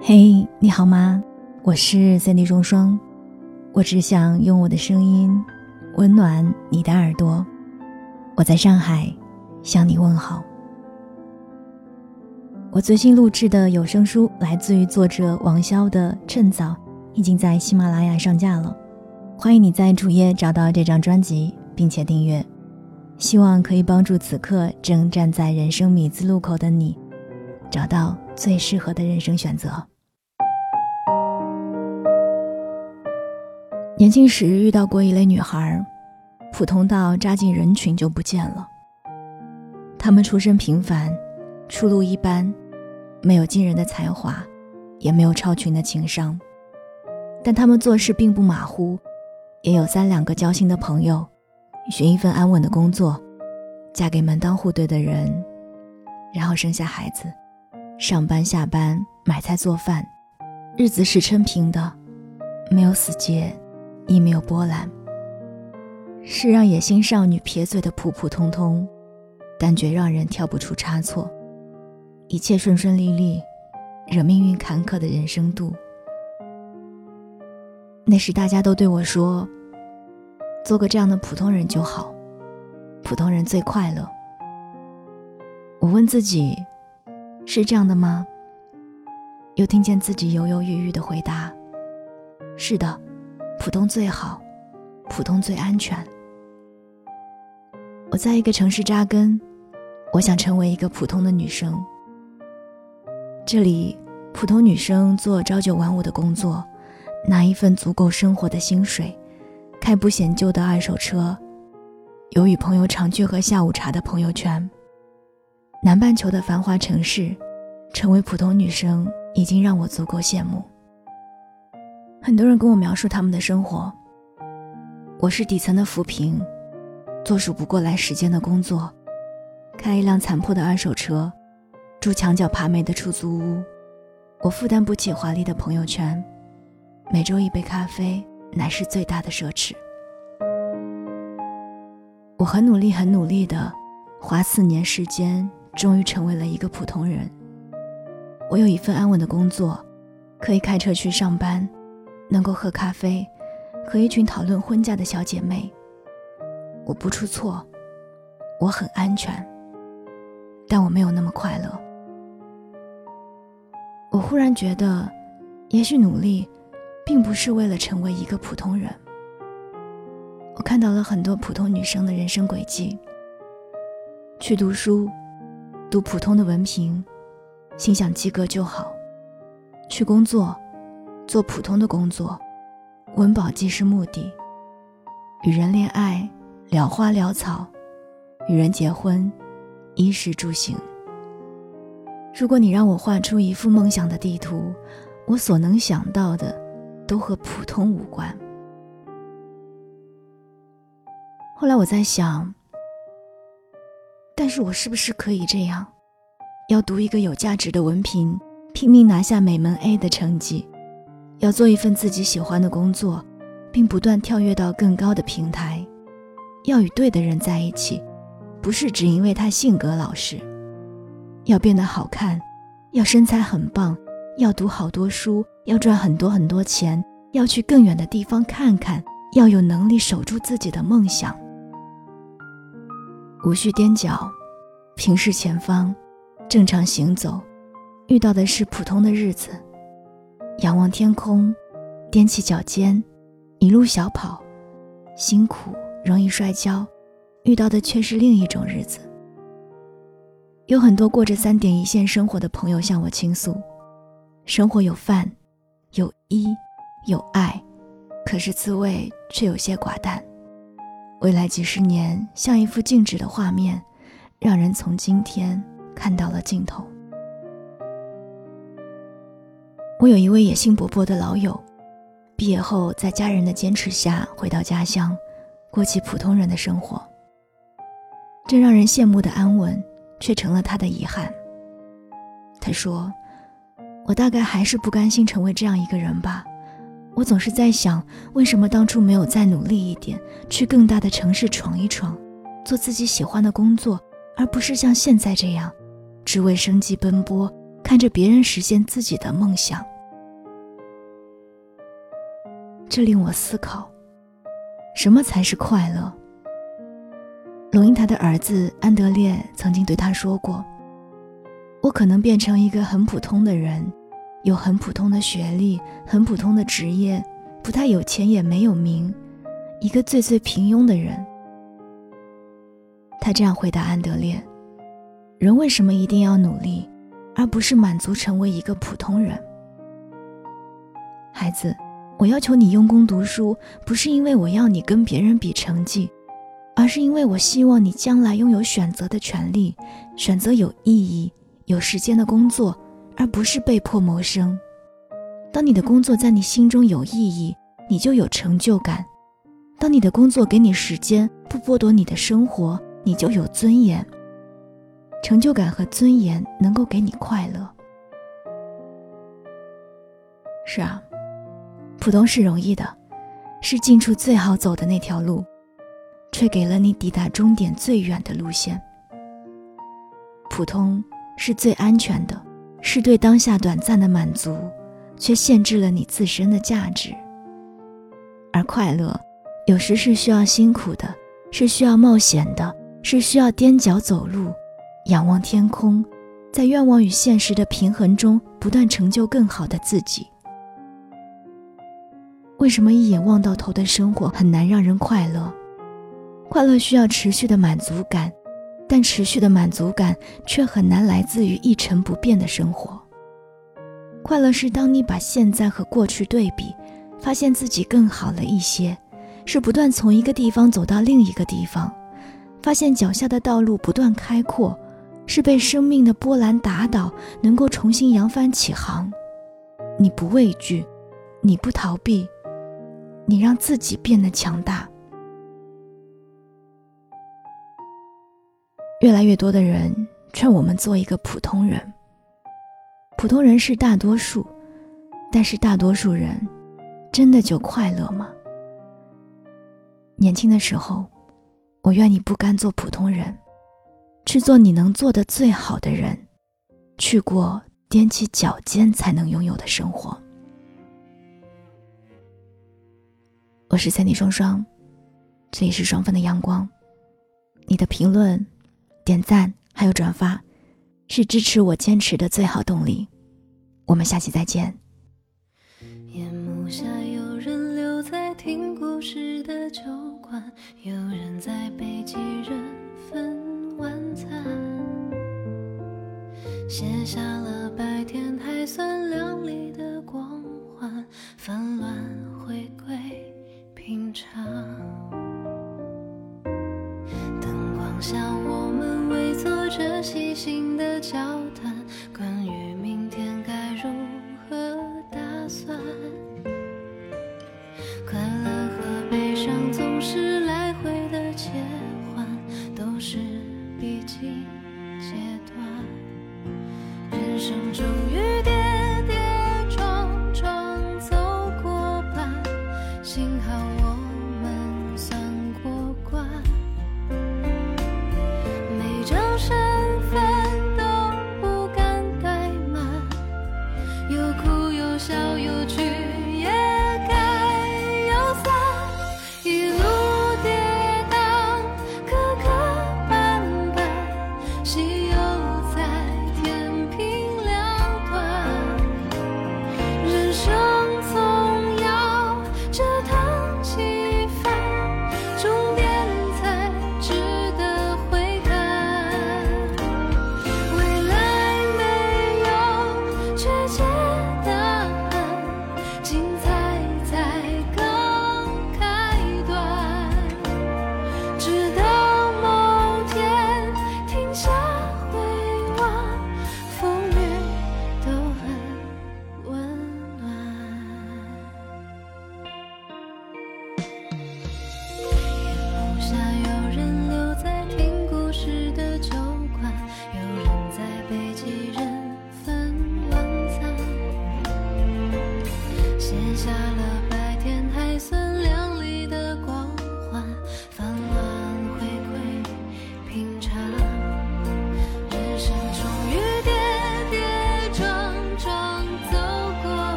嘿，你好吗？我是三 D 中双，我只想用我的声音温暖你的耳朵。我在上海向你问好。我最新录制的有声书来自于作者王潇的《趁早》，已经在喜马拉雅上架了。欢迎你在主页找到这张专辑，并且订阅，希望可以帮助此刻正站在人生米字路口的你，找到最适合的人生选择。年轻时遇到过一类女孩，普通到扎进人群就不见了。她们出身平凡，出路一般，没有惊人的才华，也没有超群的情商，但她们做事并不马虎，也有三两个交心的朋友，寻一份安稳的工作，嫁给门当户对的人，然后生下孩子，上班下班买菜做饭，日子是撑平的，没有死结。亦没有波澜，是让野心少女撇嘴的普普通通，但绝让人挑不出差错，一切顺顺利利，惹命运坎坷的人生度。那时大家都对我说：“做个这样的普通人就好，普通人最快乐。”我问自己：“是这样的吗？”又听见自己犹犹豫豫的回答：“是的。”普通最好，普通最安全。我在一个城市扎根，我想成为一个普通的女生。这里，普通女生做朝九晚五的工作，拿一份足够生活的薪水，开不显旧的二手车，有与朋友常聚喝下午茶的朋友圈。南半球的繁华城市，成为普通女生已经让我足够羡慕。很多人跟我描述他们的生活。我是底层的扶贫，做数不过来时间的工作，开一辆残破的二手车，住墙角爬煤的出租屋。我负担不起华丽的朋友圈，每周一杯咖啡乃是最大的奢侈。我很努力，很努力的，花四年时间，终于成为了一个普通人。我有一份安稳的工作，可以开车去上班。能够喝咖啡，和一群讨论婚嫁的小姐妹。我不出错，我很安全，但我没有那么快乐。我忽然觉得，也许努力，并不是为了成为一个普通人。我看到了很多普通女生的人生轨迹：去读书，读普通的文凭，心想及格就好；去工作。做普通的工作，温饱即是目的；与人恋爱，聊花聊草；与人结婚，衣食住行。如果你让我画出一幅梦想的地图，我所能想到的，都和普通无关。后来我在想，但是我是不是可以这样，要读一个有价值的文凭，拼命拿下每门 A 的成绩？要做一份自己喜欢的工作，并不断跳跃到更高的平台。要与对的人在一起，不是只因为他性格老实。要变得好看，要身材很棒，要读好多书，要赚很多很多钱，要去更远的地方看看，要有能力守住自己的梦想。无需踮脚，平视前方，正常行走，遇到的是普通的日子。仰望天空，踮起脚尖，一路小跑，辛苦容易摔跤，遇到的却是另一种日子。有很多过着三点一线生活的朋友向我倾诉，生活有饭，有衣，有爱，可是滋味却有些寡淡。未来几十年像一幅静止的画面，让人从今天看到了尽头。我有一位野心勃勃的老友，毕业后在家人的坚持下回到家乡，过起普通人的生活。这让人羡慕的安稳，却成了他的遗憾。他说：“我大概还是不甘心成为这样一个人吧。我总是在想，为什么当初没有再努力一点，去更大的城市闯一闯，做自己喜欢的工作，而不是像现在这样，只为生计奔波。”看着别人实现自己的梦想。这令我思考，什么才是快乐？龙应台的儿子安德烈曾经对他说过：“我可能变成一个很普通的人，有很普通的学历，很普通的职业，不太有钱也没有名，一个最最平庸的人。”他这样回答安德烈：“人为什么一定要努力，而不是满足成为一个普通人？”孩子，我要求你用功读书，不是因为我要你跟别人比成绩。而是因为我希望你将来拥有选择的权利，选择有意义、有时间的工作，而不是被迫谋生。当你的工作在你心中有意义，你就有成就感；当你的工作给你时间，不剥夺你的生活，你就有尊严。成就感和尊严能够给你快乐。是啊，普通是容易的，是近处最好走的那条路。却给了你抵达终点最远的路线。普通是最安全的，是对当下短暂的满足，却限制了你自身的价值。而快乐，有时是需要辛苦的，是需要冒险的，是需要踮脚走路，仰望天空，在愿望与现实的平衡中，不断成就更好的自己。为什么一眼望到头的生活很难让人快乐？快乐需要持续的满足感，但持续的满足感却很难来自于一成不变的生活。快乐是当你把现在和过去对比，发现自己更好了一些，是不断从一个地方走到另一个地方，发现脚下的道路不断开阔，是被生命的波澜打倒，能够重新扬帆起航。你不畏惧，你不逃避，你让自己变得强大。越来越多的人劝我们做一个普通人。普通人是大多数，但是大多数人真的就快乐吗？年轻的时候，我愿你不甘做普通人，去做你能做的最好的人，去过踮起脚尖才能拥有的生活。我是三弟双双，这里是双份的阳光，你的评论。点赞还有转发，是支持我坚持的最好动力。我们下期再见。夜幕下，有人留在听故事的酒馆，有人在这细心的交谈，